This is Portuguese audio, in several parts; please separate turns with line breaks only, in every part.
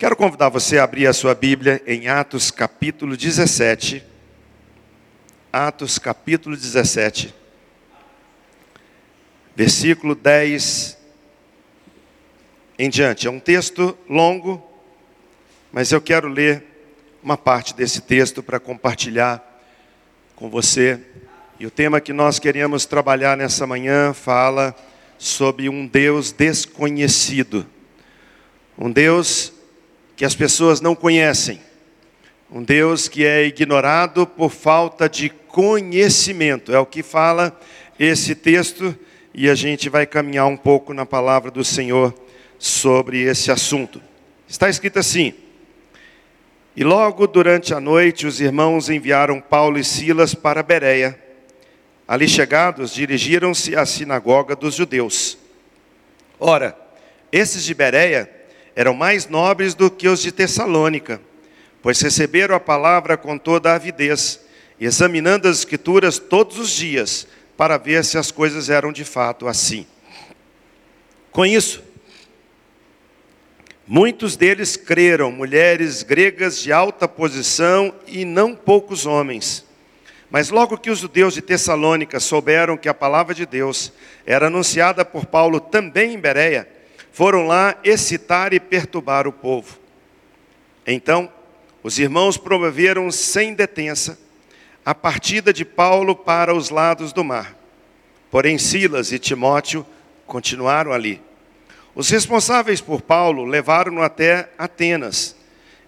Quero convidar você a abrir a sua Bíblia em Atos capítulo 17. Atos capítulo 17, versículo 10 em diante. É um texto longo, mas eu quero ler uma parte desse texto para compartilhar com você. E o tema que nós queríamos trabalhar nessa manhã fala sobre um Deus desconhecido. Um Deus que as pessoas não conhecem. Um Deus que é ignorado por falta de conhecimento. É o que fala esse texto e a gente vai caminhar um pouco na palavra do Senhor sobre esse assunto. Está escrito assim: E logo durante a noite os irmãos enviaram Paulo e Silas para Bereia. Ali chegados, dirigiram-se à sinagoga dos judeus. Ora, esses de Bereia eram mais nobres do que os de Tessalônica, pois receberam a palavra com toda a avidez, examinando as Escrituras todos os dias, para ver se as coisas eram de fato assim. Com isso, muitos deles creram, mulheres gregas de alta posição e não poucos homens. Mas logo que os judeus de Tessalônica souberam que a palavra de Deus era anunciada por Paulo também em Bereia, foram lá excitar e perturbar o povo. Então, os irmãos promoveram sem detença a partida de Paulo para os lados do mar. Porém, Silas e Timóteo continuaram ali. Os responsáveis por Paulo levaram-no até Atenas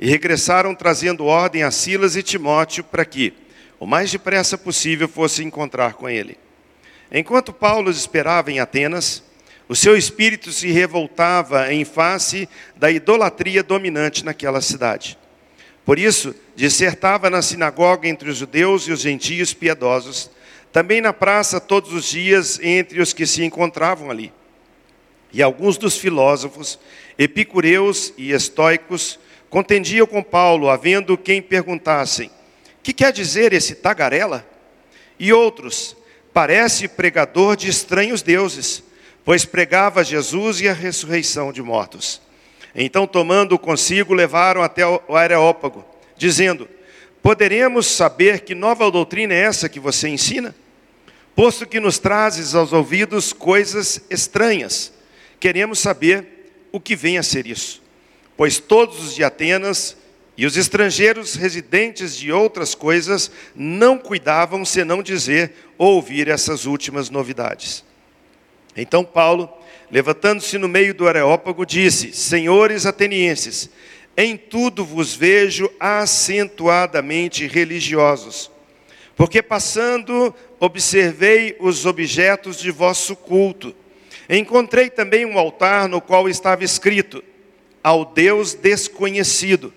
e regressaram trazendo ordem a Silas e Timóteo para que, o mais depressa possível, fosse encontrar com ele. Enquanto Paulo esperava em Atenas, o seu espírito se revoltava em face da idolatria dominante naquela cidade. Por isso, dissertava na sinagoga entre os judeus e os gentios piedosos, também na praça todos os dias entre os que se encontravam ali. E alguns dos filósofos, epicureus e estoicos, contendiam com Paulo, havendo quem perguntassem: Que quer dizer esse tagarela? E outros: Parece pregador de estranhos deuses pois pregava Jesus e a ressurreição de mortos. Então, tomando consigo, levaram até o Areópago, dizendo: Poderemos saber que nova doutrina é essa que você ensina? Posto que nos trazes aos ouvidos coisas estranhas, queremos saber o que vem a ser isso. Pois todos os de Atenas e os estrangeiros residentes de outras coisas não cuidavam senão dizer ou ouvir essas últimas novidades. Então Paulo, levantando-se no meio do Areópago, disse: Senhores atenienses, em tudo vos vejo acentuadamente religiosos, porque passando observei os objetos de vosso culto. Encontrei também um altar no qual estava escrito: Ao Deus desconhecido.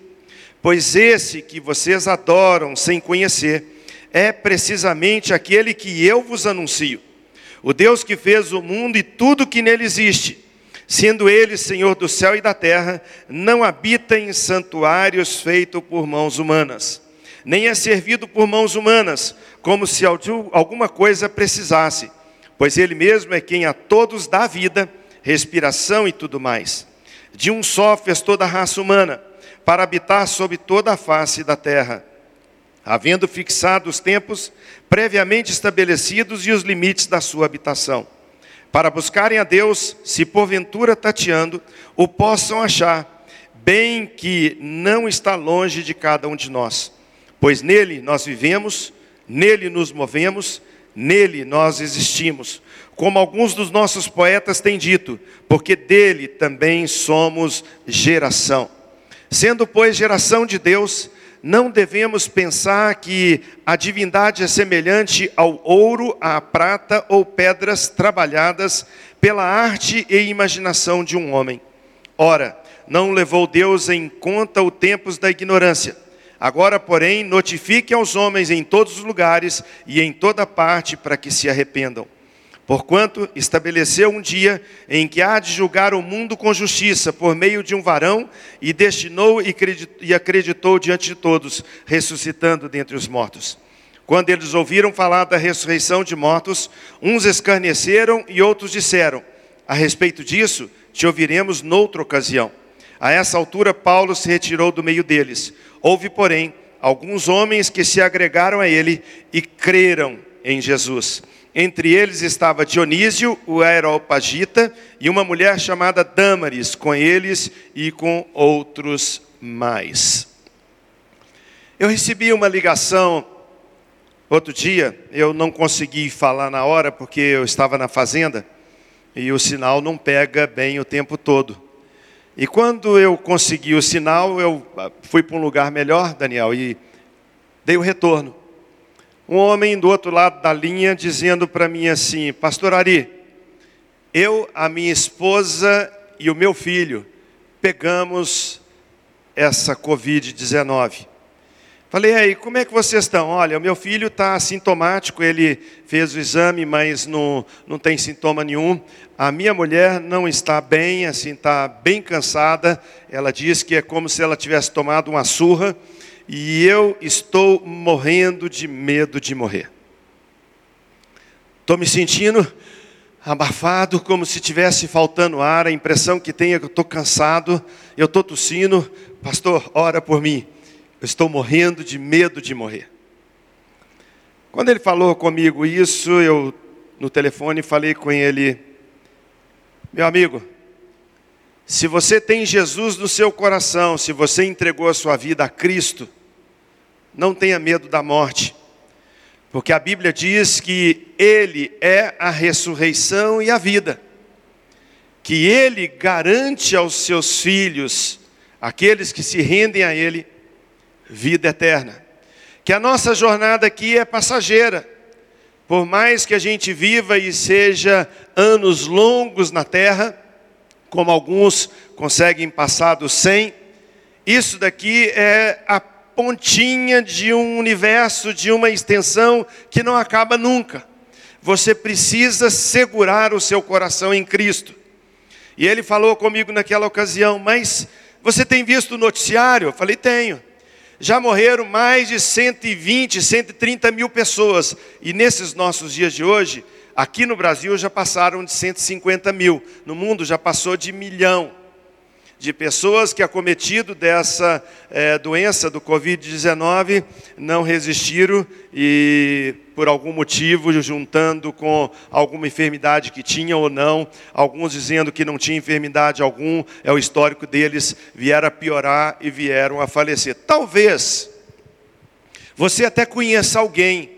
Pois esse que vocês adoram sem conhecer é precisamente aquele que eu vos anuncio o Deus que fez o mundo e tudo que nele existe, sendo ele Senhor do céu e da terra, não habita em santuários feitos por mãos humanas, nem é servido por mãos humanas, como se alguma coisa precisasse, pois ele mesmo é quem a todos dá vida, respiração e tudo mais. De um só fez toda a raça humana, para habitar sobre toda a face da terra havendo fixado os tempos previamente estabelecidos e os limites da sua habitação, para buscarem a Deus, se porventura tateando, o possam achar, bem que não está longe de cada um de nós, pois nele nós vivemos, nele nos movemos, nele nós existimos, como alguns dos nossos poetas têm dito, porque dele também somos geração. Sendo, pois, geração de Deus, não devemos pensar que a divindade é semelhante ao ouro, à prata ou pedras trabalhadas pela arte e imaginação de um homem. Ora, não levou Deus em conta os tempos da ignorância. Agora, porém, notifique aos homens em todos os lugares e em toda parte para que se arrependam Porquanto estabeleceu um dia em que há de julgar o mundo com justiça por meio de um varão, e destinou e acreditou diante de todos, ressuscitando dentre os mortos. Quando eles ouviram falar da ressurreição de mortos, uns escarneceram e outros disseram: A respeito disso, te ouviremos noutra ocasião. A essa altura, Paulo se retirou do meio deles. Houve, porém, alguns homens que se agregaram a ele e creram em Jesus. Entre eles estava Dionísio, o Aeropagita, e uma mulher chamada Dâmaris, com eles e com outros mais. Eu recebi uma ligação outro dia, eu não consegui falar na hora porque eu estava na fazenda e o sinal não pega bem o tempo todo. E quando eu consegui o sinal, eu ah, fui para um lugar melhor, Daniel, e dei o retorno. Um homem do outro lado da linha dizendo para mim assim: Pastor Ari, eu, a minha esposa e o meu filho pegamos essa Covid-19. Falei, aí, como é que vocês estão? Olha, o meu filho está sintomático, ele fez o exame, mas não, não tem sintoma nenhum. A minha mulher não está bem, assim, está bem cansada. Ela diz que é como se ela tivesse tomado uma surra. E eu estou morrendo de medo de morrer. Estou me sentindo abafado, como se tivesse faltando ar. A impressão que tenho é que estou cansado, eu estou tossindo. Pastor, ora por mim. Eu estou morrendo de medo de morrer. Quando ele falou comigo isso, eu no telefone falei com ele: Meu amigo, se você tem Jesus no seu coração, se você entregou a sua vida a Cristo, não tenha medo da morte, porque a Bíblia diz que Ele é a ressurreição e a vida, que Ele garante aos seus filhos, aqueles que se rendem a Ele, vida eterna. Que a nossa jornada aqui é passageira. Por mais que a gente viva e seja anos longos na terra, como alguns conseguem passar dos 100, isso daqui é a pontinha de um universo, de uma extensão que não acaba nunca. Você precisa segurar o seu coração em Cristo. E ele falou comigo naquela ocasião, mas você tem visto o noticiário? Eu falei, tenho já morreram mais de 120, 130 mil pessoas. E nesses nossos dias de hoje, aqui no Brasil já passaram de 150 mil. No mundo já passou de milhão de pessoas que, acometido dessa é, doença do Covid-19, não resistiram e, por algum motivo, juntando com alguma enfermidade que tinha ou não, alguns dizendo que não tinha enfermidade algum, é o histórico deles, vieram a piorar e vieram a falecer. Talvez você até conheça alguém,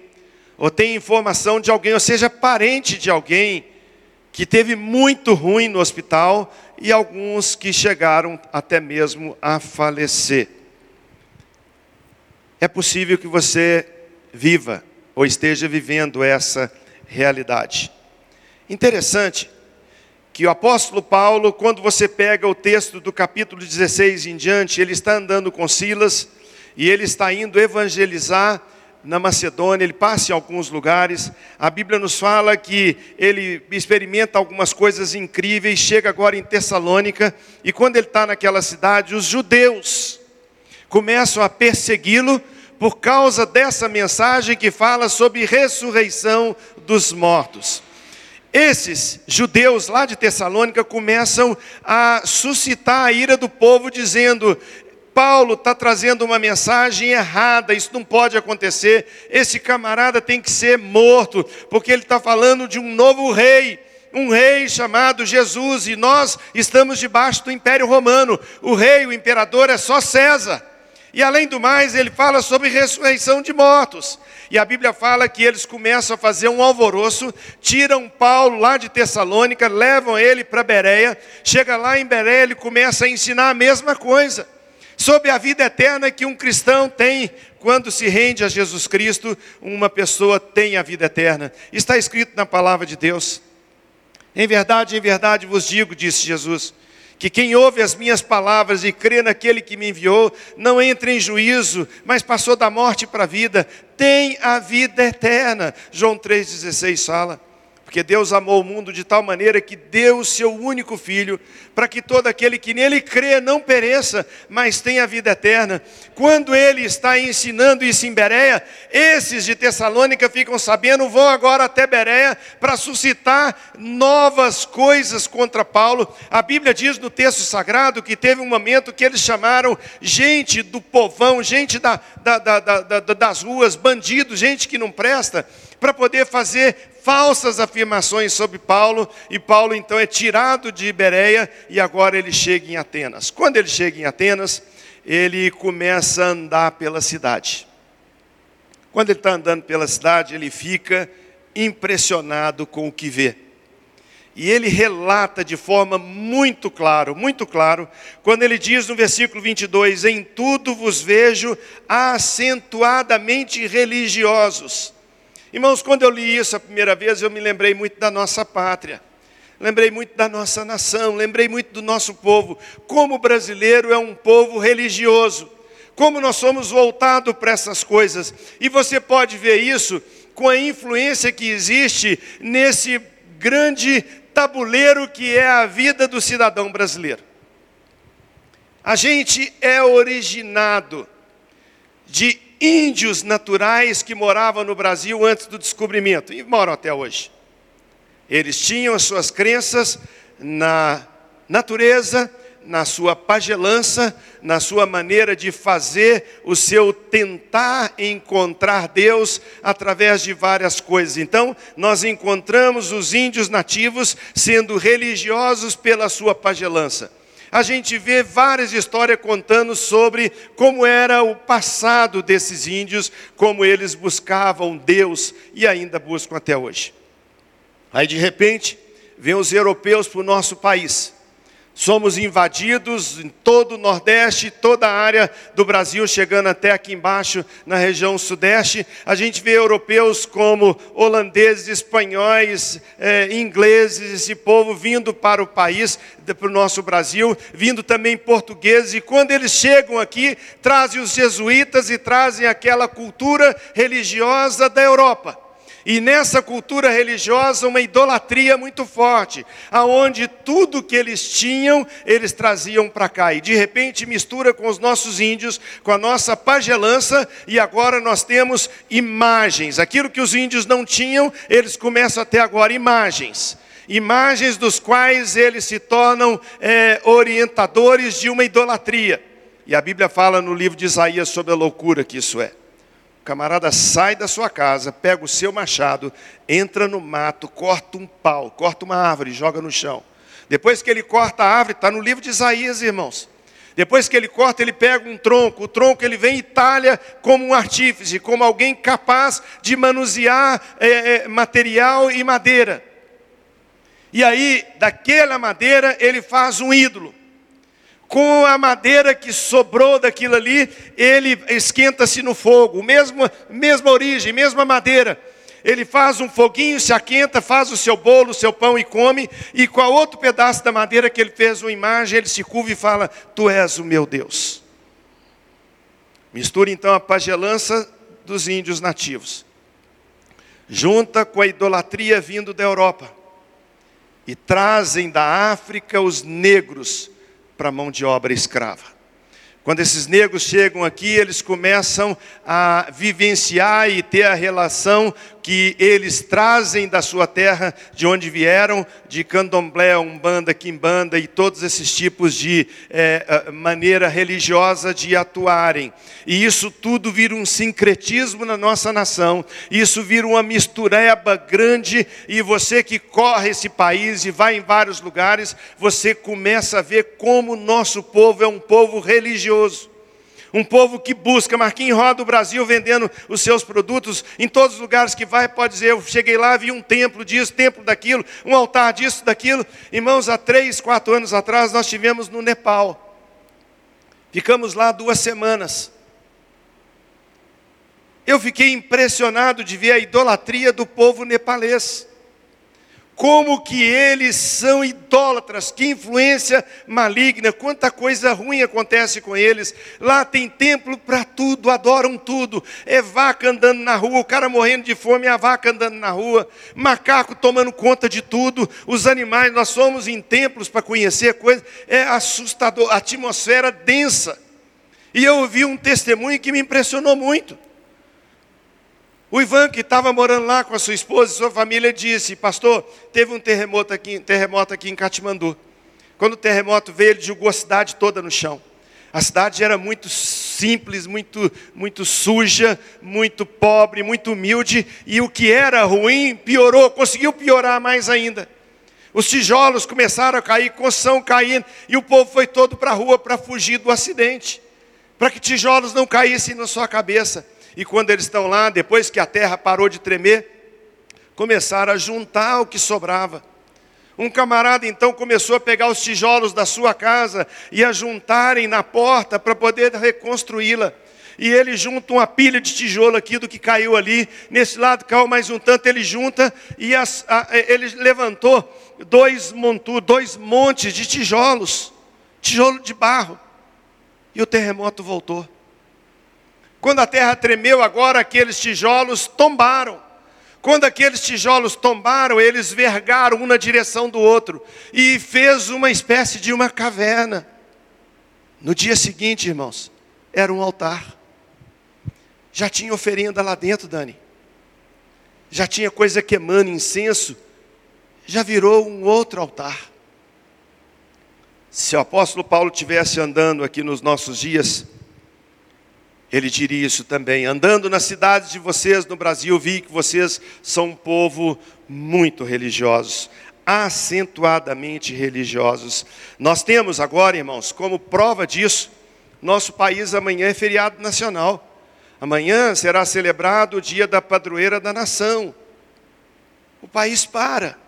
ou tenha informação de alguém, ou seja parente de alguém que teve muito ruim no hospital e alguns que chegaram até mesmo a falecer. É possível que você viva ou esteja vivendo essa realidade. Interessante que o apóstolo Paulo, quando você pega o texto do capítulo 16 em diante, ele está andando com Silas e ele está indo evangelizar na Macedônia, ele passa em alguns lugares. A Bíblia nos fala que ele experimenta algumas coisas incríveis, chega agora em Tessalônica, e quando ele está naquela cidade, os judeus começam a persegui-lo por causa dessa mensagem que fala sobre ressurreição dos mortos. Esses judeus lá de Tessalônica começam a suscitar a ira do povo, dizendo: Paulo está trazendo uma mensagem errada, isso não pode acontecer. Esse camarada tem que ser morto, porque ele está falando de um novo rei, um rei chamado Jesus, e nós estamos debaixo do Império Romano. O rei, o imperador é só César. E além do mais, ele fala sobre ressurreição de mortos. E a Bíblia fala que eles começam a fazer um alvoroço, tiram Paulo lá de Tessalônica, levam ele para Bereia. Chega lá em Bereia, ele começa a ensinar a mesma coisa sobre a vida eterna que um cristão tem quando se rende a Jesus Cristo, uma pessoa tem a vida eterna. Está escrito na palavra de Deus. Em verdade, em verdade vos digo, disse Jesus, que quem ouve as minhas palavras e crê naquele que me enviou, não entra em juízo, mas passou da morte para a vida, tem a vida eterna. João 3,16 fala. Porque Deus amou o mundo de tal maneira que deu o seu único filho, para que todo aquele que nele crê não pereça, mas tenha vida eterna. Quando ele está ensinando isso em Bereia, esses de Tessalônica ficam sabendo, vão agora até Bereia para suscitar novas coisas contra Paulo. A Bíblia diz no texto sagrado que teve um momento que eles chamaram gente do povão, gente da, da, da, das ruas, bandidos, gente que não presta para poder fazer falsas afirmações sobre Paulo, e Paulo então é tirado de Ibereia e agora ele chega em Atenas. Quando ele chega em Atenas, ele começa a andar pela cidade. Quando ele está andando pela cidade, ele fica impressionado com o que vê. E ele relata de forma muito claro, muito claro, quando ele diz no versículo 22: Em tudo vos vejo acentuadamente religiosos Irmãos, quando eu li isso a primeira vez, eu me lembrei muito da nossa pátria. Lembrei muito da nossa nação, lembrei muito do nosso povo. Como o brasileiro é um povo religioso. Como nós somos voltados para essas coisas. E você pode ver isso com a influência que existe nesse grande tabuleiro que é a vida do cidadão brasileiro. A gente é originado de índios naturais que moravam no Brasil antes do descobrimento e moram até hoje. Eles tinham as suas crenças na natureza, na sua pagelança, na sua maneira de fazer o seu tentar encontrar Deus através de várias coisas. Então, nós encontramos os índios nativos sendo religiosos pela sua pagelança a gente vê várias histórias contando sobre como era o passado desses índios, como eles buscavam Deus e ainda buscam até hoje. Aí de repente, vêm os europeus para o nosso país Somos invadidos em todo o Nordeste, toda a área do Brasil, chegando até aqui embaixo na região Sudeste. A gente vê europeus como holandeses, espanhóis, eh, ingleses, esse povo vindo para o país, para o nosso Brasil, vindo também portugueses. E quando eles chegam aqui, trazem os jesuítas e trazem aquela cultura religiosa da Europa. E nessa cultura religiosa, uma idolatria muito forte, aonde tudo que eles tinham, eles traziam para cá. E de repente mistura com os nossos índios, com a nossa pagelança, e agora nós temos imagens. Aquilo que os índios não tinham, eles começam até agora imagens imagens dos quais eles se tornam é, orientadores de uma idolatria. E a Bíblia fala no livro de Isaías sobre a loucura que isso é camarada sai da sua casa, pega o seu machado, entra no mato, corta um pau, corta uma árvore, joga no chão. Depois que ele corta a árvore, está no livro de Isaías, irmãos. Depois que ele corta, ele pega um tronco. O tronco ele vem e talha como um artífice, como alguém capaz de manusear é, é, material e madeira. E aí, daquela madeira, ele faz um ídolo com a madeira que sobrou daquilo ali, ele esquenta-se no fogo, mesma, mesma origem, mesma madeira. Ele faz um foguinho, se aquenta, faz o seu bolo, o seu pão e come, e com a outro pedaço da madeira que ele fez uma imagem, ele se curva e fala: Tu és o meu Deus. Mistura então a pagelança dos índios nativos, junta com a idolatria vindo da Europa, e trazem da África os negros para mão de obra escrava. Quando esses negros chegam aqui, eles começam a vivenciar e ter a relação que eles trazem da sua terra, de onde vieram, de candomblé, umbanda, quimbanda e todos esses tipos de é, maneira religiosa de atuarem. E isso tudo vira um sincretismo na nossa nação, isso vira uma mistureba grande, e você que corre esse país e vai em vários lugares, você começa a ver como o nosso povo é um povo religioso. Um povo que busca, Marquinhos roda o Brasil vendendo os seus produtos em todos os lugares que vai, pode dizer, eu cheguei lá, vi um templo disso, templo daquilo, um altar disso, daquilo. Irmãos, há três, quatro anos atrás nós tivemos no Nepal. Ficamos lá duas semanas. Eu fiquei impressionado de ver a idolatria do povo nepalês. Como que eles são idólatras, que influência maligna, quanta coisa ruim acontece com eles. Lá tem templo para tudo, adoram tudo. É vaca andando na rua, o cara morrendo de fome, é a vaca andando na rua, macaco tomando conta de tudo, os animais, nós somos em templos para conhecer coisas, é assustador, a atmosfera densa. E eu ouvi um testemunho que me impressionou muito. O Ivan, que estava morando lá com a sua esposa e sua família, disse: Pastor, teve um terremoto aqui, terremoto aqui em Katmandu. Quando o terremoto veio, ele jogou a cidade toda no chão. A cidade era muito simples, muito, muito suja, muito pobre, muito humilde, e o que era ruim piorou, conseguiu piorar mais ainda. Os tijolos começaram a cair, construção caindo, e o povo foi todo para a rua para fugir do acidente, para que tijolos não caíssem na sua cabeça. E quando eles estão lá, depois que a terra parou de tremer, começaram a juntar o que sobrava. Um camarada então começou a pegar os tijolos da sua casa e a juntarem na porta para poder reconstruí-la. E ele junta uma pilha de tijolo aqui do que caiu ali. Nesse lado caiu mais um tanto, ele junta e as, a, ele levantou dois, montu, dois montes de tijolos, tijolo de barro. E o terremoto voltou. Quando a terra tremeu, agora aqueles tijolos tombaram. Quando aqueles tijolos tombaram, eles vergaram um na direção do outro e fez uma espécie de uma caverna. No dia seguinte, irmãos, era um altar. Já tinha oferenda lá dentro, Dani. Já tinha coisa queimando, incenso. Já virou um outro altar. Se o apóstolo Paulo tivesse andando aqui nos nossos dias, ele diria isso também. Andando nas cidades de vocês no Brasil, vi que vocês são um povo muito religiosos, acentuadamente religiosos. Nós temos agora, irmãos, como prova disso, nosso país amanhã é feriado nacional. Amanhã será celebrado o dia da padroeira da nação. O país para.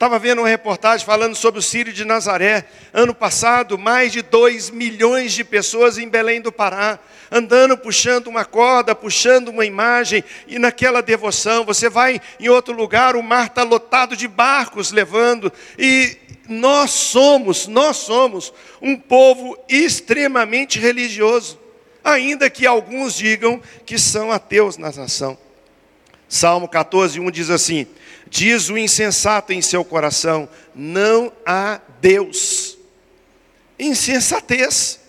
Estava vendo uma reportagem falando sobre o Sírio de Nazaré. Ano passado, mais de 2 milhões de pessoas em Belém do Pará, andando, puxando uma corda, puxando uma imagem, e naquela devoção. Você vai em outro lugar, o mar está lotado de barcos levando, e nós somos, nós somos um povo extremamente religioso, ainda que alguns digam que são ateus na nação. Salmo 14, 1 diz assim Diz o insensato em seu coração: não há Deus. Insensatez.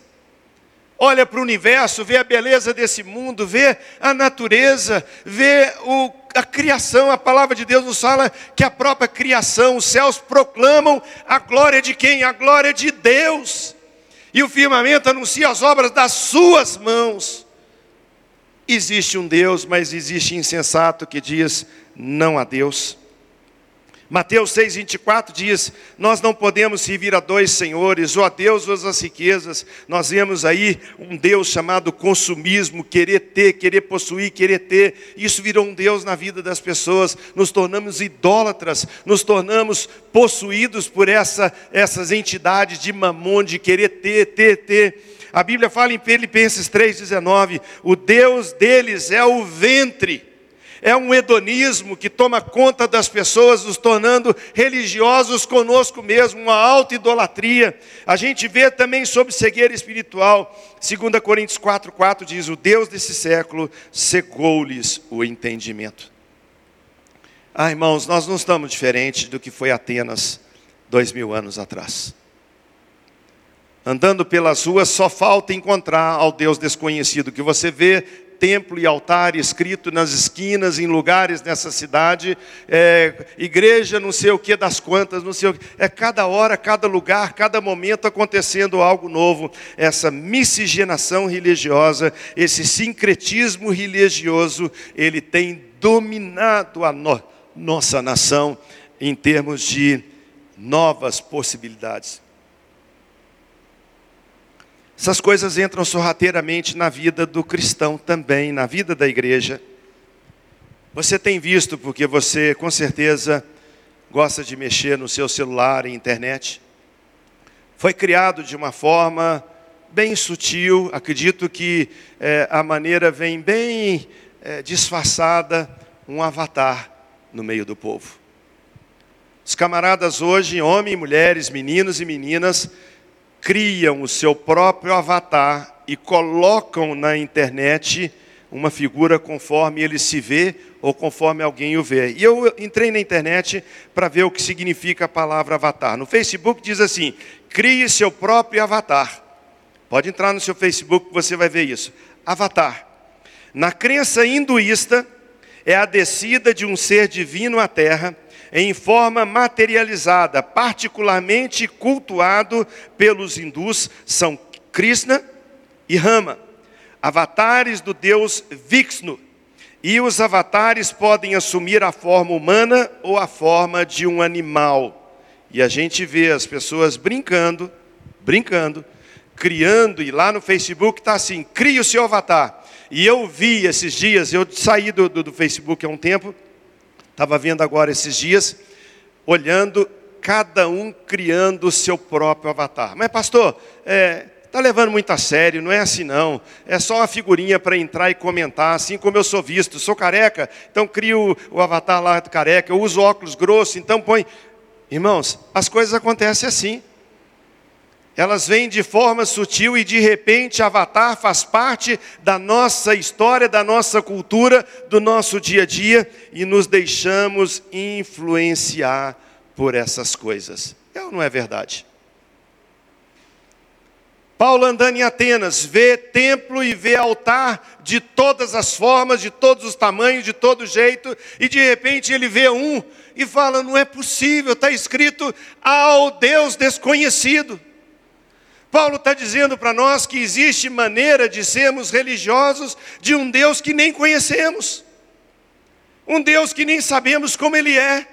Olha para o universo, vê a beleza desse mundo, vê a natureza, vê o, a criação. A palavra de Deus nos fala que a própria criação, os céus proclamam a glória de quem? A glória de Deus. E o firmamento anuncia as obras das suas mãos. Existe um Deus, mas existe insensato que diz: não há Deus. Mateus 6,24 diz: Nós não podemos servir a dois senhores, ou a Deus ou às riquezas. Nós vemos aí um Deus chamado consumismo, querer ter, querer possuir, querer ter. Isso virou um Deus na vida das pessoas. Nos tornamos idólatras, nos tornamos possuídos por essa, essas entidades de mamon, de querer ter, ter, ter. A Bíblia fala em Filipenses 3,19: O Deus deles é o ventre é um hedonismo que toma conta das pessoas, nos tornando religiosos conosco mesmo, uma alta idolatria. A gente vê também sobre cegueira espiritual. 2 Coríntios 4,4 diz: O Deus desse século cegou-lhes o entendimento. Ah, irmãos, nós não estamos diferentes do que foi Atenas dois mil anos atrás. Andando pelas ruas, só falta encontrar ao Deus desconhecido, que você vê templo e altar escrito nas esquinas, em lugares nessa cidade, é, igreja não sei o que das quantas, não sei o que. É cada hora, cada lugar, cada momento acontecendo algo novo. Essa miscigenação religiosa, esse sincretismo religioso, ele tem dominado a no, nossa nação em termos de novas possibilidades. Essas coisas entram sorrateiramente na vida do cristão também, na vida da igreja. Você tem visto, porque você com certeza gosta de mexer no seu celular e internet. Foi criado de uma forma bem sutil, acredito que é, a maneira vem bem é, disfarçada, um avatar no meio do povo. Os camaradas hoje, homens mulheres, meninos e meninas, criam o seu próprio avatar e colocam na internet uma figura conforme ele se vê ou conforme alguém o vê. E eu entrei na internet para ver o que significa a palavra avatar. No Facebook diz assim: crie seu próprio avatar. Pode entrar no seu Facebook você vai ver isso. Avatar. Na crença hinduísta, é a descida de um ser divino à terra em forma materializada, particularmente cultuado pelos hindus, são Krishna e Rama, avatares do deus Vishnu. E os avatares podem assumir a forma humana ou a forma de um animal. E a gente vê as pessoas brincando, brincando, criando, e lá no Facebook está assim: crie o seu avatar. E eu vi esses dias, eu saí do, do, do Facebook há um tempo, estava vendo agora esses dias, olhando cada um criando o seu próprio avatar. Mas, pastor, é, está levando muito a sério, não é assim não. É só uma figurinha para entrar e comentar, assim como eu sou visto. Sou careca, então crio o avatar lá do careca. Eu uso óculos grossos, então põe. Irmãos, as coisas acontecem assim. Elas vêm de forma sutil e de repente Avatar faz parte da nossa história, da nossa cultura, do nosso dia a dia e nos deixamos influenciar por essas coisas. É ou não é verdade? Paulo andando em Atenas, vê templo e vê altar de todas as formas, de todos os tamanhos, de todo jeito, e de repente ele vê um e fala: não é possível, está escrito ao Deus desconhecido. Paulo está dizendo para nós que existe maneira de sermos religiosos de um Deus que nem conhecemos, um Deus que nem sabemos como Ele é,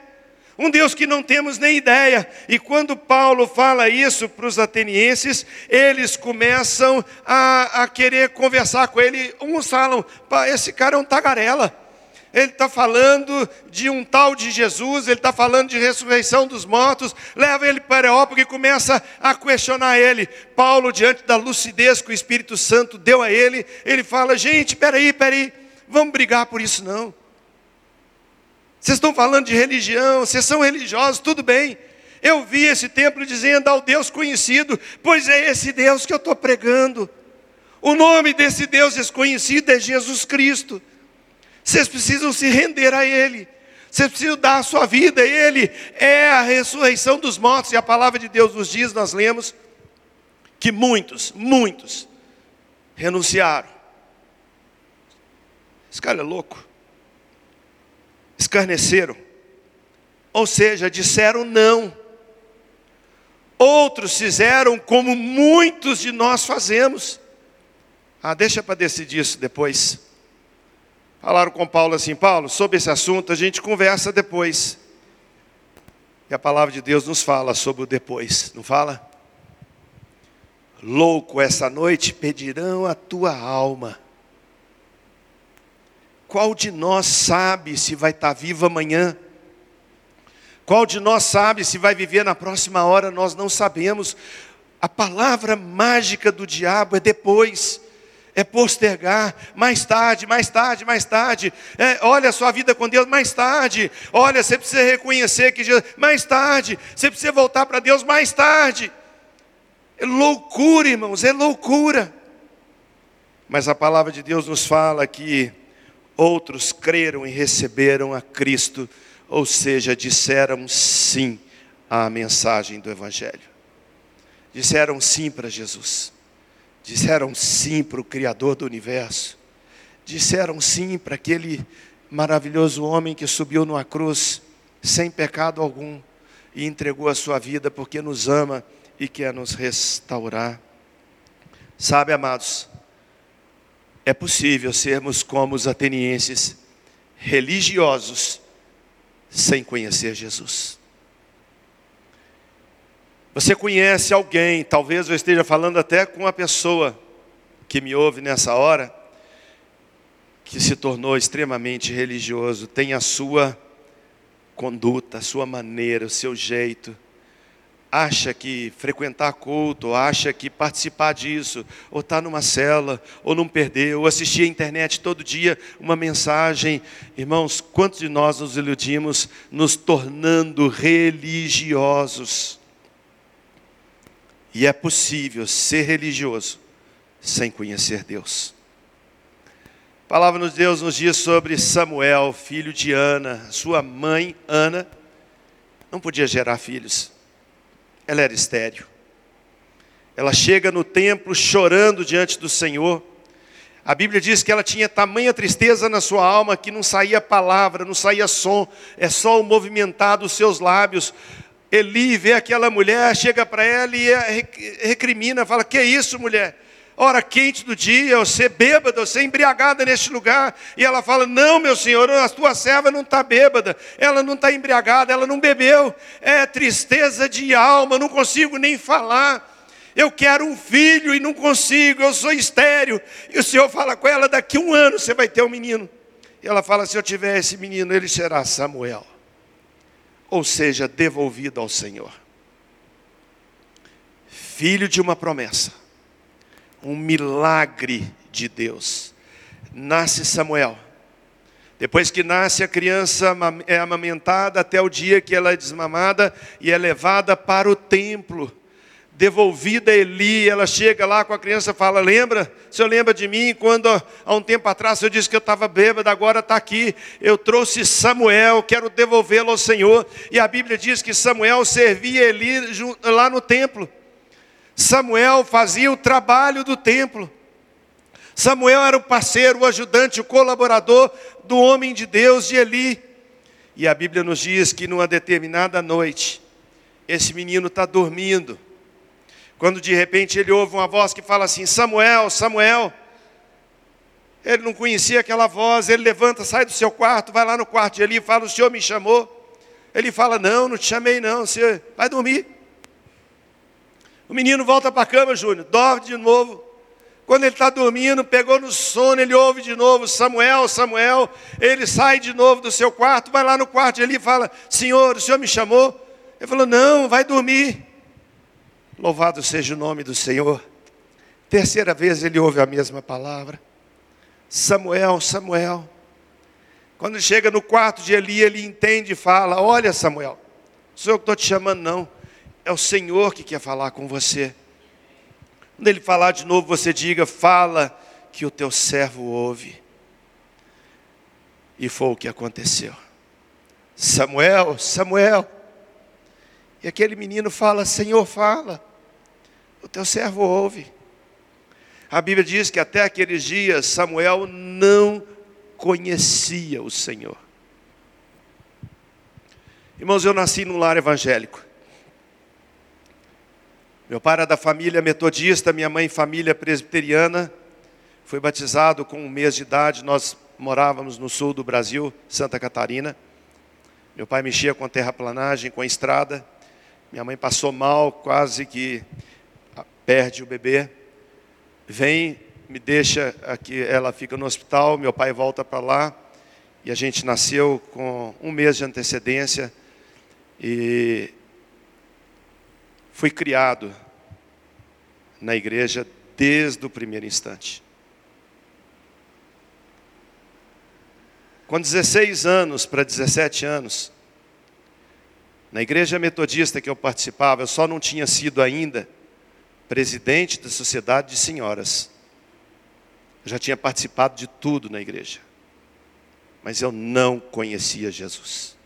um Deus que não temos nem ideia. E quando Paulo fala isso para os atenienses, eles começam a, a querer conversar com ele. Uns falam: esse cara é um tagarela ele está falando de um tal de Jesus, ele está falando de ressurreição dos mortos, leva ele para Areópago e começa a questionar ele. Paulo, diante da lucidez que o Espírito Santo deu a ele, ele fala: gente, peraí, peraí, vamos brigar por isso não. Vocês estão falando de religião, vocês são religiosos, tudo bem. Eu vi esse templo dizendo ao Deus conhecido, pois é esse Deus que eu estou pregando. O nome desse Deus desconhecido é Jesus Cristo. Vocês precisam se render a Ele. Vocês precisam dar a sua vida Ele. É a ressurreição dos mortos. E a palavra de Deus nos diz, nós lemos, que muitos, muitos renunciaram. Esse cara é louco. Escarneceram. Ou seja, disseram não. Outros fizeram como muitos de nós fazemos. Ah, deixa para decidir isso depois. Falaram com Paulo assim: Paulo, sobre esse assunto a gente conversa depois. E a palavra de Deus nos fala sobre o depois, não fala? Louco, essa noite pedirão a tua alma. Qual de nós sabe se vai estar vivo amanhã? Qual de nós sabe se vai viver na próxima hora? Nós não sabemos. A palavra mágica do diabo é depois é postergar, mais tarde, mais tarde, mais tarde. É, olha a sua vida com Deus, mais tarde. Olha, você precisa reconhecer que Jesus, mais tarde. Você precisa voltar para Deus, mais tarde. É loucura, irmãos, é loucura. Mas a palavra de Deus nos fala que outros creram e receberam a Cristo, ou seja, disseram sim à mensagem do Evangelho. Disseram sim para Jesus. Disseram sim para o Criador do universo. Disseram sim para aquele maravilhoso homem que subiu numa cruz sem pecado algum e entregou a sua vida porque nos ama e quer nos restaurar. Sabe, amados, é possível sermos como os atenienses, religiosos, sem conhecer Jesus. Você conhece alguém, talvez eu esteja falando até com uma pessoa que me ouve nessa hora, que se tornou extremamente religioso, tem a sua conduta, a sua maneira, o seu jeito, acha que frequentar culto, acha que participar disso, ou estar tá numa cela, ou não perder, ou assistir a internet todo dia uma mensagem. Irmãos, quantos de nós nos iludimos nos tornando religiosos? E é possível ser religioso sem conhecer Deus. A palavra de Deus nos diz sobre Samuel, filho de Ana. Sua mãe, Ana, não podia gerar filhos. Ela era estéril. Ela chega no templo chorando diante do Senhor. A Bíblia diz que ela tinha tamanha tristeza na sua alma que não saía palavra, não saía som, é só o movimentar dos seus lábios. Eli vê aquela mulher, chega para ela e recrimina, fala: Que é isso, mulher? hora quente do dia, você bêbada, você embriagada neste lugar. E ela fala: Não, meu senhor, a tua serva não está bêbada, ela não está embriagada, ela não bebeu. É tristeza de alma, não consigo nem falar. Eu quero um filho e não consigo, eu sou estéreo. E o Senhor fala com ela: daqui um ano você vai ter um menino. E ela fala: se eu tiver esse menino, ele será Samuel. Ou seja, devolvido ao Senhor. Filho de uma promessa um milagre de Deus. Nasce Samuel. Depois que nasce, a criança é amamentada até o dia que ela é desmamada e é levada para o templo. Devolvida a Eli, ela chega lá com a criança e fala: Lembra? O senhor lembra de mim quando há um tempo atrás eu disse que eu estava bêbada, agora está aqui. Eu trouxe Samuel, quero devolvê-lo ao Senhor. E a Bíblia diz que Samuel servia Eli lá no templo. Samuel fazia o trabalho do templo. Samuel era o parceiro, o ajudante, o colaborador do homem de Deus, de Eli. E a Bíblia nos diz que numa determinada noite, esse menino está dormindo. Quando de repente ele ouve uma voz que fala assim: Samuel, Samuel. Ele não conhecia aquela voz, ele levanta, sai do seu quarto, vai lá no quarto de Eli e fala: O senhor me chamou? Ele fala: Não, não te chamei, não, você vai dormir. O menino volta para a cama, Júnior, dorme de novo. Quando ele está dormindo, pegou no sono, ele ouve de novo, Samuel, Samuel. Ele sai de novo do seu quarto, vai lá no quarto ali e fala: Senhor, o senhor me chamou? Ele falou: Não, vai dormir. Louvado seja o nome do Senhor. Terceira vez ele ouve a mesma palavra: Samuel, Samuel. Quando chega no quarto de Eli, ele entende e fala: Olha, Samuel, sou eu que estou te chamando, não. É o Senhor que quer falar com você. Quando Ele falar de novo, você diga: Fala que o teu servo ouve. E foi o que aconteceu. Samuel, Samuel. E aquele menino fala: Senhor, fala. O teu servo ouve. A Bíblia diz que até aqueles dias Samuel não conhecia o Senhor. Irmãos, eu nasci num lar evangélico. Meu pai era da família metodista, minha mãe família presbiteriana. Fui batizado com um mês de idade, nós morávamos no sul do Brasil, Santa Catarina. Meu pai mexia com a terraplanagem, com a estrada. Minha mãe passou mal, quase que perde o bebê. Vem, me deixa aqui, ela fica no hospital, meu pai volta para lá. E a gente nasceu com um mês de antecedência. E Fui criado na igreja desde o primeiro instante. Com 16 anos para 17 anos, na igreja metodista que eu participava, eu só não tinha sido ainda presidente da sociedade de senhoras. Eu já tinha participado de tudo na igreja. Mas eu não conhecia Jesus.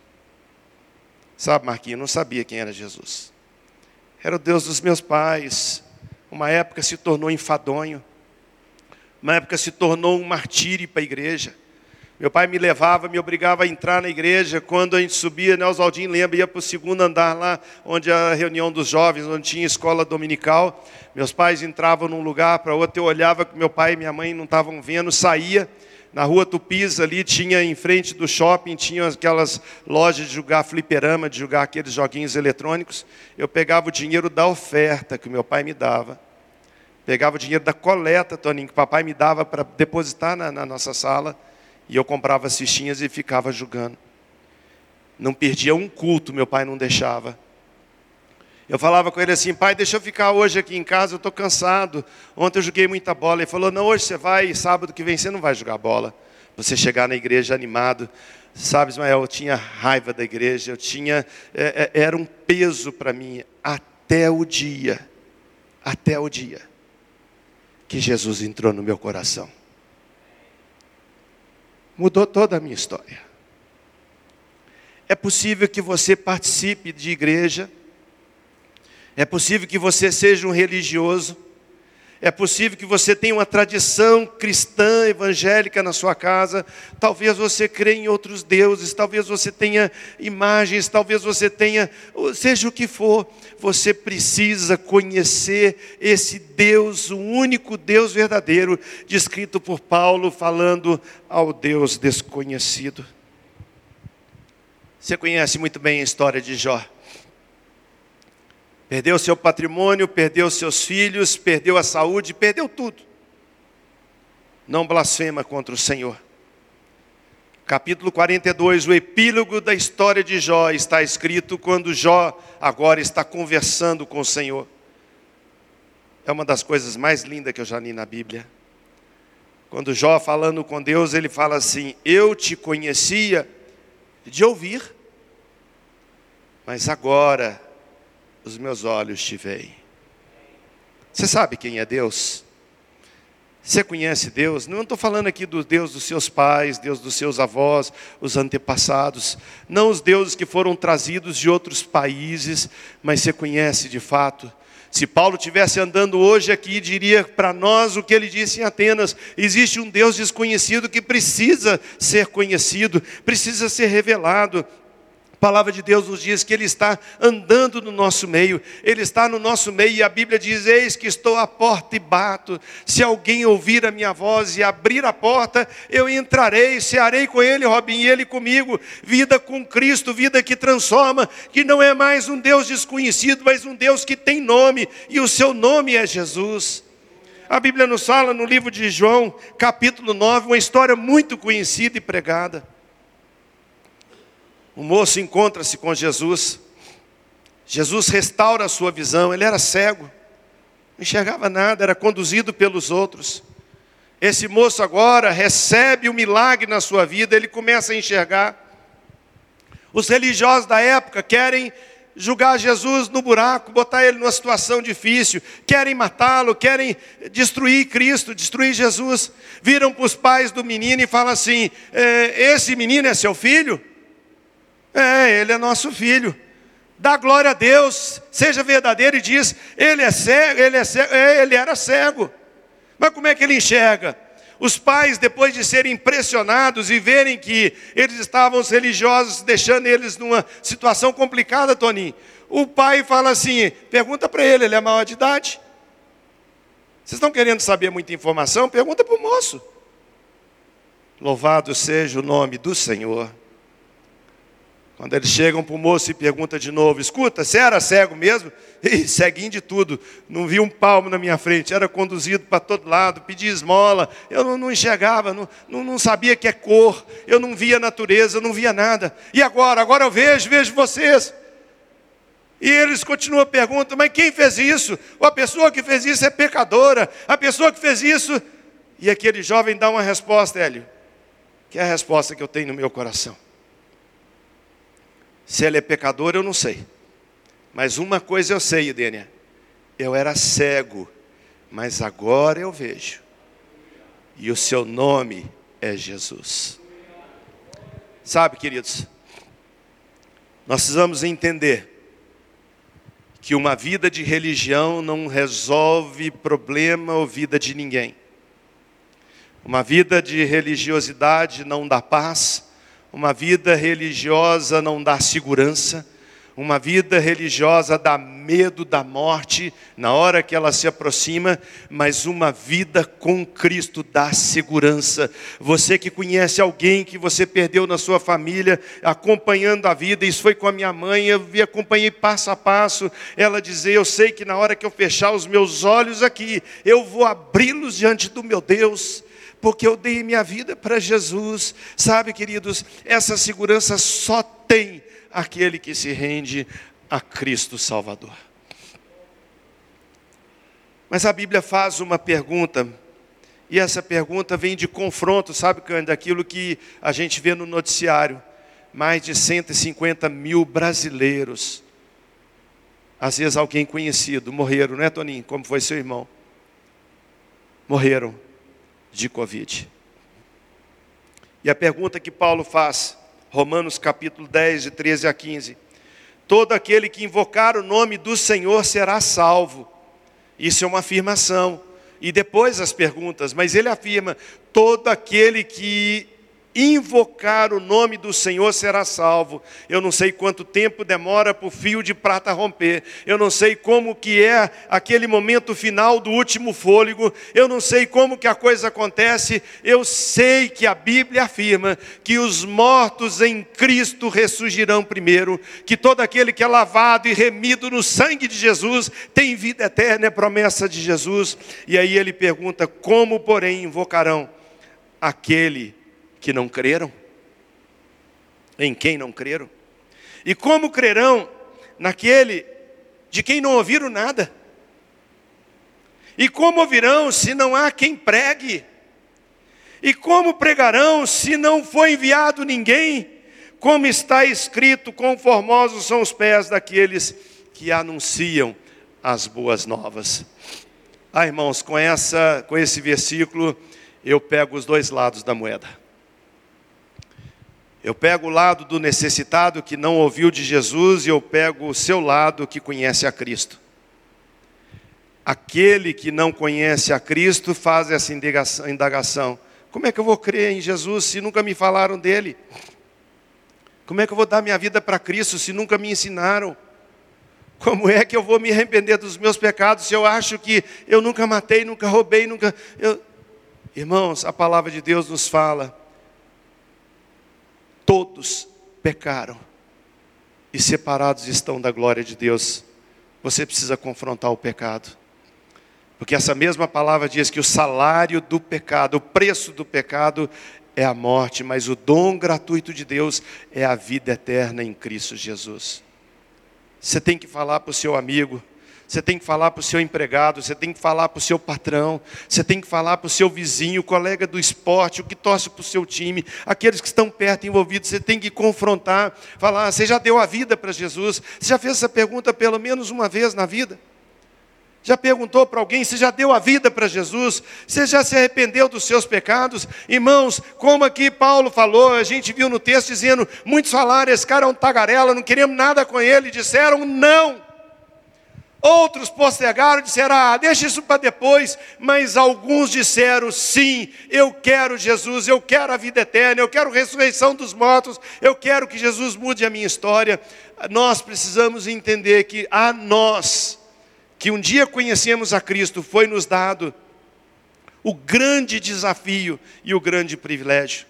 Sabe, Marquinhos, eu não sabia quem era Jesus era o Deus dos meus pais. Uma época se tornou enfadonho. Uma época se tornou um martírio para a igreja. Meu pai me levava, me obrigava a entrar na igreja. Quando a gente subia, né, Oswaldinho lembra, ia para o segundo andar lá, onde a reunião dos jovens, onde tinha escola dominical. Meus pais entravam num lugar para outro, eu olhava que meu pai e minha mãe não estavam vendo, saía na rua Tupis ali tinha em frente do shopping, tinha aquelas lojas de jogar fliperama, de jogar aqueles joguinhos eletrônicos. Eu pegava o dinheiro da oferta que meu pai me dava. Pegava o dinheiro da coleta, Toninho, que papai me dava para depositar na, na nossa sala. E eu comprava as fichinhas e ficava jogando. Não perdia um culto, meu pai não deixava. Eu falava com ele assim, pai, deixa eu ficar hoje aqui em casa, eu estou cansado. Ontem eu joguei muita bola. Ele falou, não, hoje você vai, sábado que vem você não vai jogar bola. Você chegar na igreja animado. Sabe, Ismael, eu tinha raiva da igreja, eu tinha, é, é, era um peso para mim, até o dia, até o dia, que Jesus entrou no meu coração. Mudou toda a minha história. É possível que você participe de igreja, é possível que você seja um religioso, é possível que você tenha uma tradição cristã, evangélica na sua casa. Talvez você creia em outros deuses, talvez você tenha imagens, talvez você tenha, seja o que for, você precisa conhecer esse Deus, o único Deus verdadeiro, descrito por Paulo, falando ao Deus desconhecido. Você conhece muito bem a história de Jó. Perdeu seu patrimônio, perdeu seus filhos, perdeu a saúde, perdeu tudo. Não blasfema contra o Senhor. Capítulo 42, o epílogo da história de Jó está escrito quando Jó agora está conversando com o Senhor. É uma das coisas mais lindas que eu já li na Bíblia. Quando Jó falando com Deus, ele fala assim: Eu te conhecia de ouvir, mas agora os meus olhos te veem. Você sabe quem é Deus? Você conhece Deus? Não estou falando aqui do Deus dos seus pais, Deus dos seus avós, os antepassados, não os deuses que foram trazidos de outros países, mas você conhece de fato. Se Paulo tivesse andando hoje aqui, diria para nós o que ele disse em Atenas: existe um Deus desconhecido que precisa ser conhecido, precisa ser revelado palavra de Deus nos diz que Ele está andando no nosso meio, Ele está no nosso meio, e a Bíblia diz: Eis que estou à porta e bato. Se alguém ouvir a minha voz e abrir a porta, eu entrarei, cearei com Ele, Robin, e Ele comigo. Vida com Cristo, vida que transforma, que não é mais um Deus desconhecido, mas um Deus que tem nome, e o seu nome é Jesus. A Bíblia nos fala no livro de João, capítulo 9, uma história muito conhecida e pregada. O moço encontra-se com Jesus. Jesus restaura a sua visão. Ele era cego, não enxergava nada, era conduzido pelos outros. Esse moço agora recebe o milagre na sua vida, ele começa a enxergar. Os religiosos da época querem julgar Jesus no buraco, botar ele numa situação difícil, querem matá-lo, querem destruir Cristo, destruir Jesus. Viram para os pais do menino e falam assim: é, Esse menino é seu filho? É, ele é nosso filho. Dá glória a Deus, seja verdadeiro e diz: ele é cego, ele é cego, é, ele era cego. Mas como é que ele enxerga? Os pais, depois de serem impressionados e verem que eles estavam os religiosos, deixando eles numa situação complicada, Toninho, o pai fala assim: pergunta para ele, ele é maior de idade. Vocês estão querendo saber muita informação? Pergunta para o moço. Louvado seja o nome do Senhor. Quando eles chegam para o moço e perguntam de novo: Escuta, você era cego mesmo? Ih, ceguinho de tudo, não vi um palmo na minha frente, era conduzido para todo lado, pedia esmola, eu não, não enxergava, não, não, não, sabia que é cor, eu não via natureza, eu não via nada. E agora? Agora eu vejo, vejo vocês. E eles continuam perguntando: Mas quem fez isso? a pessoa que fez isso é pecadora, a pessoa que fez isso. E aquele jovem dá uma resposta, Hélio, que é a resposta que eu tenho no meu coração. Se ele é pecador, eu não sei. Mas uma coisa eu sei, Idênia. Eu era cego, mas agora eu vejo. E o seu nome é Jesus. Sabe, queridos, nós precisamos entender que uma vida de religião não resolve problema ou vida de ninguém. Uma vida de religiosidade não dá paz, uma vida religiosa não dá segurança, uma vida religiosa dá medo da morte na hora que ela se aproxima, mas uma vida com Cristo dá segurança. Você que conhece alguém que você perdeu na sua família, acompanhando a vida, isso foi com a minha mãe, eu vi, acompanhei passo a passo, ela dizer: Eu sei que na hora que eu fechar os meus olhos aqui, eu vou abri-los diante do meu Deus porque eu dei minha vida para Jesus. Sabe, queridos, essa segurança só tem aquele que se rende a Cristo Salvador. Mas a Bíblia faz uma pergunta, e essa pergunta vem de confronto, sabe, Cândido, daquilo que a gente vê no noticiário. Mais de 150 mil brasileiros, às vezes alguém conhecido, morreram, não é, Toninho? Como foi seu irmão? Morreram de Covid. E a pergunta que Paulo faz, Romanos capítulo 10, de 13 a 15: Todo aquele que invocar o nome do Senhor será salvo. Isso é uma afirmação. E depois as perguntas, mas ele afirma: todo aquele que invocar o nome do Senhor será salvo. Eu não sei quanto tempo demora para o fio de prata romper. Eu não sei como que é aquele momento final do último fôlego. Eu não sei como que a coisa acontece. Eu sei que a Bíblia afirma que os mortos em Cristo ressurgirão primeiro, que todo aquele que é lavado e remido no sangue de Jesus tem vida eterna, é promessa de Jesus. E aí ele pergunta: como, porém, invocarão aquele que não creram? Em quem não creram? E como crerão naquele de quem não ouviram nada? E como ouvirão se não há quem pregue? E como pregarão se não foi enviado ninguém? Como está escrito, conformosos são os pés daqueles que anunciam as boas novas. Ah, irmãos, com, essa, com esse versículo, eu pego os dois lados da moeda. Eu pego o lado do necessitado que não ouviu de Jesus e eu pego o seu lado que conhece a Cristo. Aquele que não conhece a Cristo faz essa indagação: como é que eu vou crer em Jesus se nunca me falaram dele? Como é que eu vou dar minha vida para Cristo se nunca me ensinaram? Como é que eu vou me arrepender dos meus pecados se eu acho que eu nunca matei, nunca roubei, nunca. Eu... Irmãos, a palavra de Deus nos fala Todos pecaram e separados estão da glória de Deus. Você precisa confrontar o pecado. Porque essa mesma palavra diz que o salário do pecado, o preço do pecado é a morte, mas o dom gratuito de Deus é a vida eterna em Cristo Jesus. Você tem que falar para o seu amigo, você tem que falar para o seu empregado, você tem que falar para o seu patrão, você tem que falar para o seu vizinho, colega do esporte, o que torce para o seu time, aqueles que estão perto envolvidos, você tem que confrontar, falar: você já deu a vida para Jesus? Você já fez essa pergunta pelo menos uma vez na vida? Já perguntou para alguém se já deu a vida para Jesus? Você já se arrependeu dos seus pecados? Irmãos, como aqui Paulo falou, a gente viu no texto dizendo: muitos falaram, esse cara é um tagarela, não queremos nada com ele, disseram não. Outros postergaram e disseram: Ah, deixa isso para depois. Mas alguns disseram: Sim, eu quero Jesus, eu quero a vida eterna, eu quero a ressurreição dos mortos, eu quero que Jesus mude a minha história. Nós precisamos entender que a nós, que um dia conhecemos a Cristo, foi nos dado o grande desafio e o grande privilégio.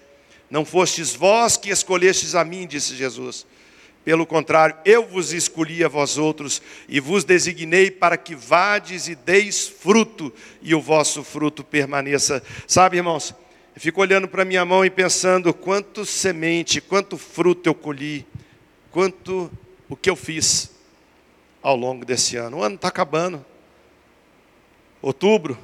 Não fostes vós que escolhestes a mim, disse Jesus pelo contrário, eu vos escolhi a vós outros e vos designei para que vades e deis fruto e o vosso fruto permaneça. Sabe, irmãos, eu fico olhando para minha mão e pensando quanto semente, quanto fruto eu colhi, quanto o que eu fiz ao longo desse ano. O ano está acabando. Outubro.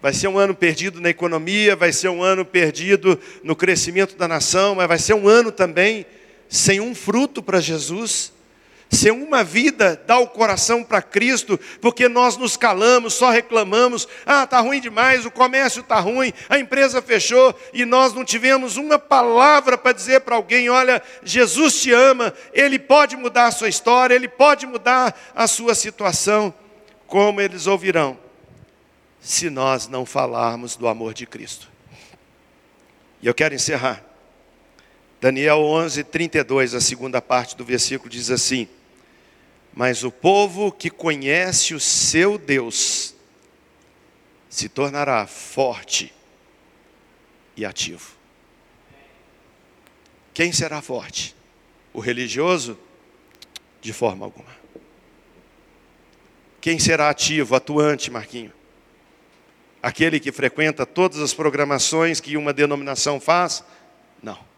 Vai ser um ano perdido na economia, vai ser um ano perdido no crescimento da nação, mas vai ser um ano também sem um fruto para Jesus, sem uma vida dar o coração para Cristo, porque nós nos calamos, só reclamamos, ah, está ruim demais, o comércio está ruim, a empresa fechou, e nós não tivemos uma palavra para dizer para alguém: olha, Jesus te ama, Ele pode mudar a sua história, Ele pode mudar a sua situação. Como eles ouvirão, se nós não falarmos do amor de Cristo? E eu quero encerrar Daniel 11, 32, a segunda parte do versículo diz assim: Mas o povo que conhece o seu Deus se tornará forte e ativo. Quem será forte? O religioso? De forma alguma. Quem será ativo, atuante, Marquinho? Aquele que frequenta todas as programações que uma denominação faz? Não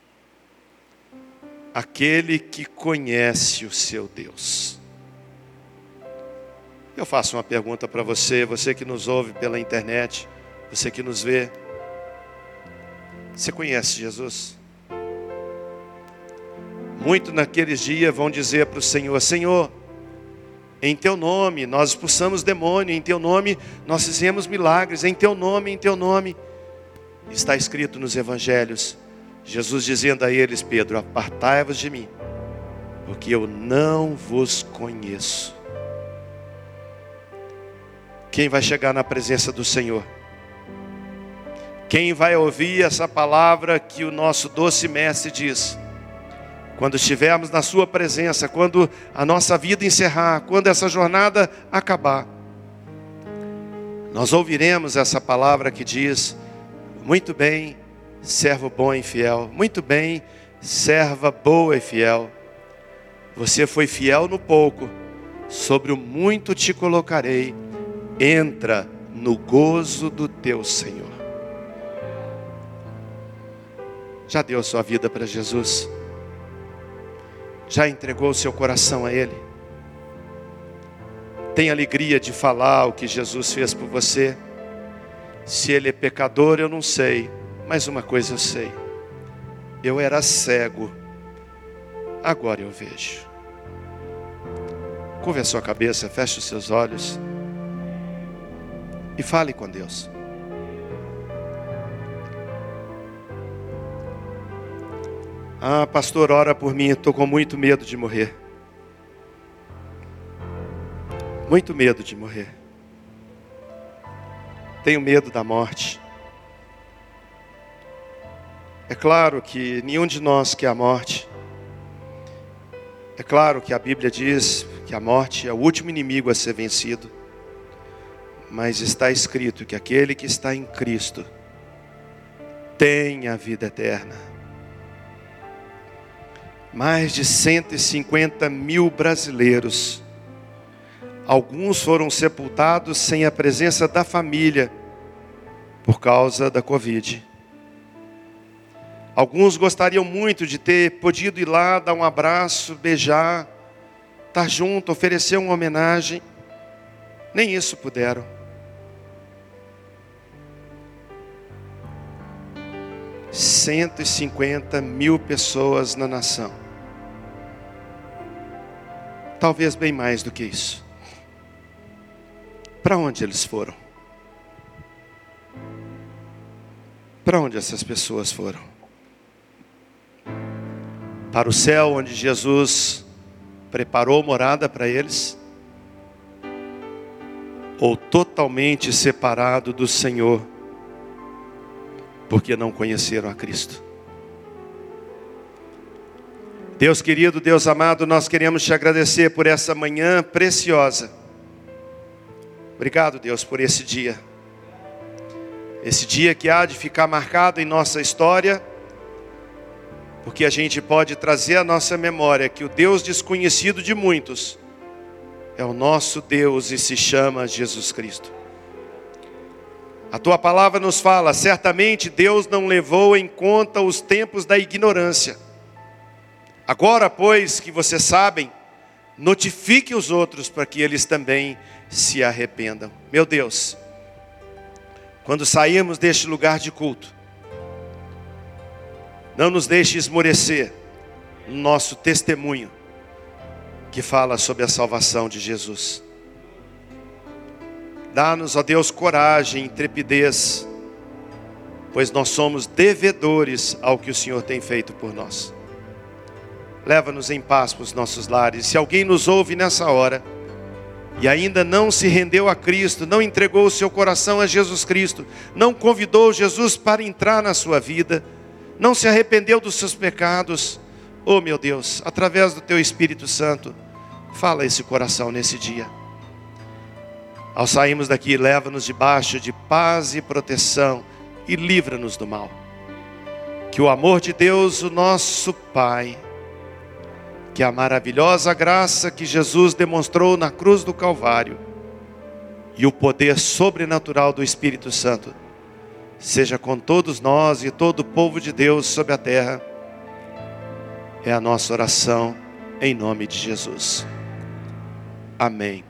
aquele que conhece o seu Deus. Eu faço uma pergunta para você, você que nos ouve pela internet, você que nos vê. Você conhece Jesus? Muito naqueles dias vão dizer para o Senhor: Senhor, em teu nome nós expulsamos demônio, em teu nome nós fizemos milagres, em teu nome, em teu nome. Está escrito nos evangelhos, Jesus dizendo a eles: Pedro, apartai-vos de mim, porque eu não vos conheço. Quem vai chegar na presença do Senhor? Quem vai ouvir essa palavra que o nosso doce mestre diz? Quando estivermos na Sua presença, quando a nossa vida encerrar, quando essa jornada acabar, nós ouviremos essa palavra que diz: Muito bem, servo bom e fiel, muito bem, serva boa e fiel. Você foi fiel no pouco, sobre o muito te colocarei entra no gozo do teu Senhor. Já deu sua vida para Jesus? Já entregou o seu coração a Ele? Tem alegria de falar o que Jesus fez por você? Se Ele é pecador, eu não sei, mas uma coisa eu sei: eu era cego, agora eu vejo. Curva a sua cabeça, feche os seus olhos e fale com Deus. Ah, pastor, ora por mim, estou com muito medo de morrer. Muito medo de morrer. Tenho medo da morte. É claro que nenhum de nós quer a morte. É claro que a Bíblia diz que a morte é o último inimigo a ser vencido. Mas está escrito que aquele que está em Cristo tem a vida eterna. Mais de 150 mil brasileiros, alguns foram sepultados sem a presença da família por causa da Covid. Alguns gostariam muito de ter podido ir lá, dar um abraço, beijar, estar junto, oferecer uma homenagem. Nem isso puderam. 150 mil pessoas na nação. Talvez bem mais do que isso. Para onde eles foram? Para onde essas pessoas foram? Para o céu, onde Jesus preparou morada para eles? Ou totalmente separado do Senhor? porque não conheceram a Cristo. Deus querido, Deus amado, nós queremos te agradecer por essa manhã preciosa. Obrigado, Deus, por esse dia. Esse dia que há de ficar marcado em nossa história, porque a gente pode trazer à nossa memória que o Deus desconhecido de muitos é o nosso Deus e se chama Jesus Cristo. A tua palavra nos fala: certamente Deus não levou em conta os tempos da ignorância. Agora, pois, que vocês sabem, notifique os outros para que eles também se arrependam. Meu Deus, quando sairmos deste lugar de culto, não nos deixe esmorecer no nosso testemunho que fala sobre a salvação de Jesus. Dá-nos, ó Deus, coragem, intrepidez, pois nós somos devedores ao que o Senhor tem feito por nós. Leva-nos em paz para os nossos lares. Se alguém nos ouve nessa hora e ainda não se rendeu a Cristo, não entregou o seu coração a Jesus Cristo, não convidou Jesus para entrar na sua vida, não se arrependeu dos seus pecados, oh meu Deus, através do teu Espírito Santo, fala esse coração nesse dia. Ao sairmos daqui, leva-nos debaixo de paz e proteção e livra-nos do mal. Que o amor de Deus, o nosso Pai, que a maravilhosa graça que Jesus demonstrou na cruz do Calvário e o poder sobrenatural do Espírito Santo seja com todos nós e todo o povo de Deus sobre a terra. É a nossa oração em nome de Jesus. Amém.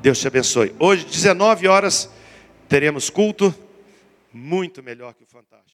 Deus te abençoe. Hoje, 19 horas, teremos culto muito melhor que o Fantástico.